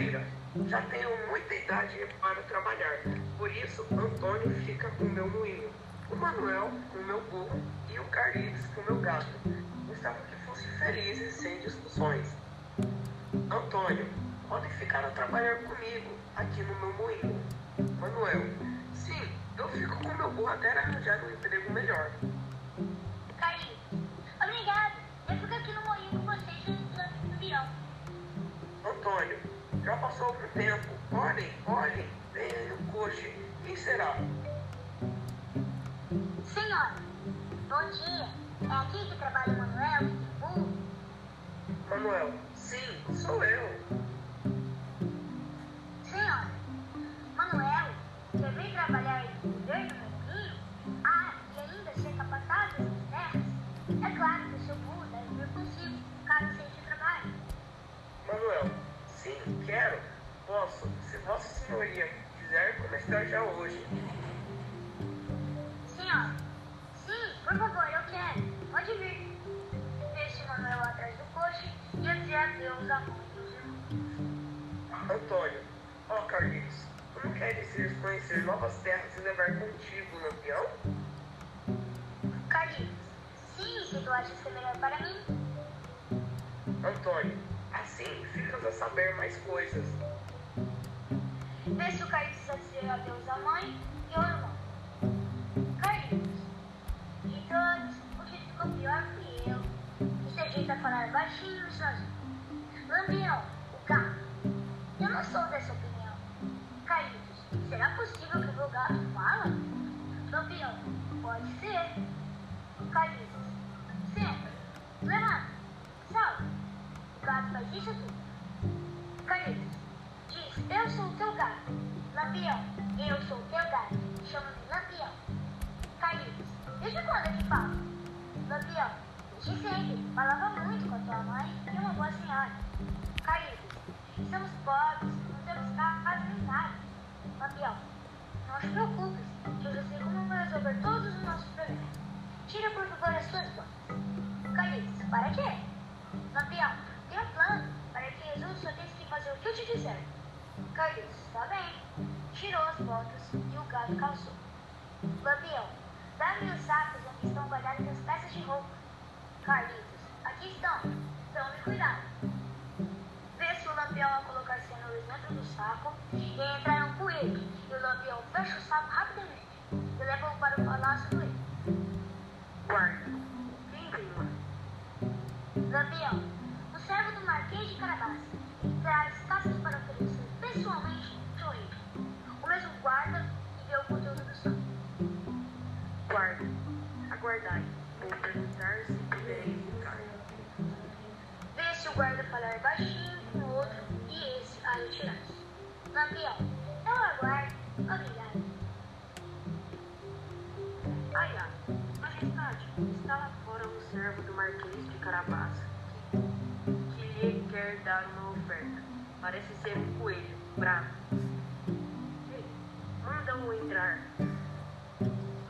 Já tenho muita idade para trabalhar, por isso Antônio fica com meu moinho, o Manuel com meu burro e o Carlitos com meu gato. Gostava que fossem felizes sem discussões. Antônio, podem ficar a trabalhar comigo aqui no meu moinho. Manuel, sim, eu fico com meu burro até arranjar um emprego melhor. Carlinhos, obrigado. Eu fico aqui no moinho com vocês no avião. Antônio, já passou algum tempo. Olhem, olhem, vem aí o coche. Quem será? Senhora, bom dia. É aqui que trabalha o Manuel? Manuel, sim, sou eu. Quero. Posso, se Vossa Senhoria quiser começar já hoje. Senhora, sim, por favor, eu quero. Pode vir. Deixe Manuel atrás do coche e dizer adeus à mãe dos irmãos. Antônio, ó Carlitos, tu não queres ir conhecer novas terras e levar contigo o lampião? Carlinhos, sim, se tu achas ser melhor para mim. Antônio, assim ficas a saber mais coisas. Vê se o Carlinhos vai dizer adeus à mãe e ao irmão. Carlinhos, de todos, o que ficou pior fui eu. Você ajeita a falar baixinho e sozinho. Lampião, o gato. Eu não sou dessa opinião. Carlinhos, será possível que o meu gato fala? Lampião, pode ser. Carlinhos, senta, levanta, salve. O gato faz isso tudo. Carlinhos, diz, eu sou o teu gato. Lampião, eu sou o teu gato. Chama-me Lampião. Carlitos, desde quando é que fala? Lampião, desde sempre. Falava muito com a tua mãe e uma boa senhora. Carlitos, somos pobres, não temos casa nem nada. Lampião, não se preocupes, que eu já sei como resolver todos os nossos problemas. Tira por favor as suas botas. Carlitos, para quê? Lampião, Carlitos, está bem. Tirou as botas e o gato calçou. Lampião, dá-me os sacos onde estão guardadas as peças de roupa. Carlitos, aqui estão. Tome cuidado. Vê se o Lampião ao colocar cenouras dentro do saco e entrar um coelho. E o Lampião fecha o saco rapidamente e leva-o para o palácio do rei. Guarda? Lampião, guarda falar baixinho com o outro e esse a retirar-se. Lampião, eu aguardo. Obrigado. Ai, ai, majestade, está lá fora um servo do Marquês de Carabás que, que lhe quer dar uma oferta. Parece ser um coelho, bravo. Ei, Manda-o entrar.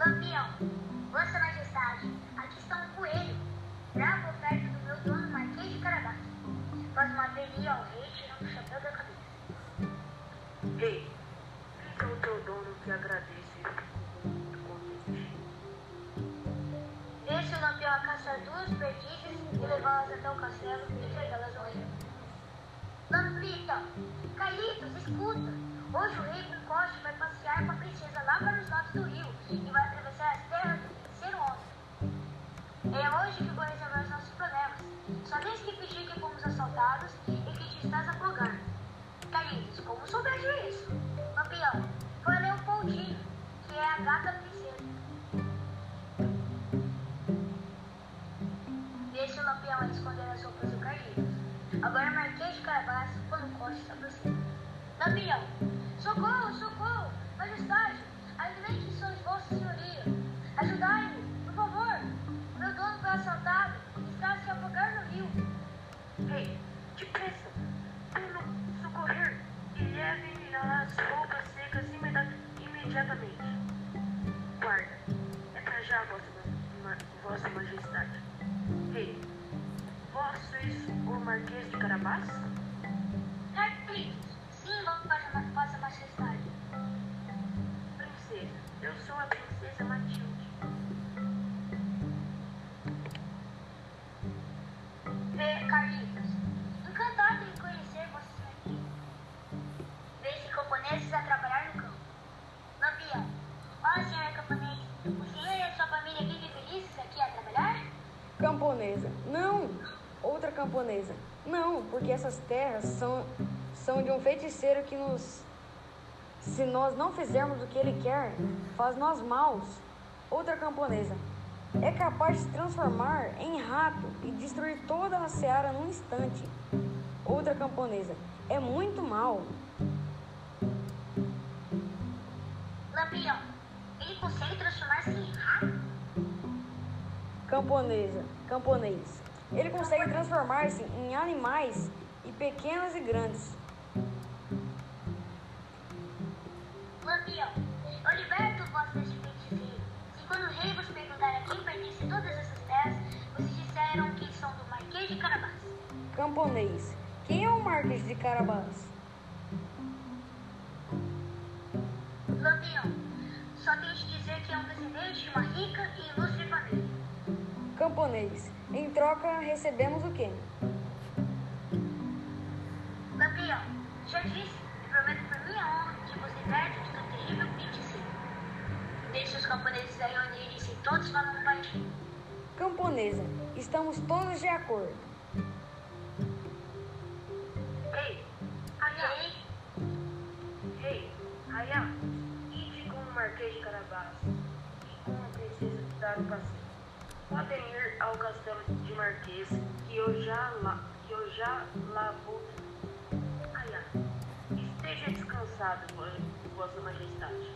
Lampião, Vossa Majestade, Averia ao rei tirando o chapéu da cabeça. Ei, diga ao teu dono que e contente. Deixa o Lampião a caçar duas perdizes e levá-las até o castelo e entregá-las ao rei. Lampião, Calitos, escuta. Hoje o rei com Coste vai passear com a princesa lá para os lados do rio e vai atravessar as terras do terceiro homem. É hoje que vou resolver assaltados e que te estás afogando. Calitos, como soubeste isso? Lampião, foi a Leopoldina, que é a gata princesa. Deixa o Lampião esconder as roupas do Carlitos. Agora Marquês de Carabás, quando Costa se aproxima. Lampião, socorro, socorro, majestade, alimente sois vossa senhoria. Ajudai-me, por favor. Meu dono foi assaltado Marquês de Carabás? Sim, é Vossa Majestade. Princesa, eu sou a Princesa Matilde. Vê, Carlitos. Encantado em conhecer vocês aqui. Vê se camponeses a trabalhar no campo. Lampião, ó senhora camponês, o senhor e a sua família vivem felizes aqui a trabalhar? Camponesa, não! Outra camponesa. Não, porque essas terras são, são de um feiticeiro que nos. Se nós não fizermos o que ele quer, faz nós maus. Outra camponesa. É capaz de se transformar em rato e destruir toda a seara num instante. Outra camponesa. É muito mal. Lampião, ele consegue transformar-se em rato? Camponesa, camponês. Ele consegue transformar-se em animais e pequenos e grandes. Lampião, eu liberto vós deste feiticeiro. Se quando o rei vos perguntar a quem pertence todas essas terras, vocês disseram que são do Marquês de Carabás. Camponês. Quem é o Marquês de Carabás? Camponês. Em troca, recebemos o quê? Lampião, já disse e prometo por minha honra que vos liberte de tão terrível feiticeiro. Deixe os camponeses se reunirem-se todos falando baixinho. Camponesa. Estamos todos de acordo. Ei, Ayá, ei, Ayá, ide com o Marquês de Carabás e com a princesa dar um passeio. Podem ir ao castelo de Marquês, que eu já lá, que eu já lá vou. Ayá, esteja descansado, vo- Vossa Majestade.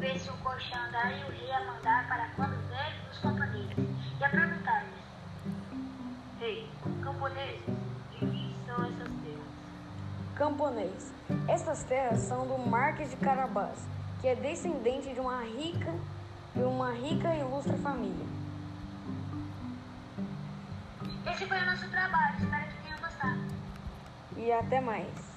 Vê se o colchão andar e o rei a mandar para quando velho os camponeses e a perguntar-lhes. Ei, camponeses, de quem são essas terras? Camponês. Essas terras são do Marquês de Carabás, que é descendente de uma rica de uma rica e ilustre família. Esse foi o nosso trabalho, espero que tenham gostado. E até mais.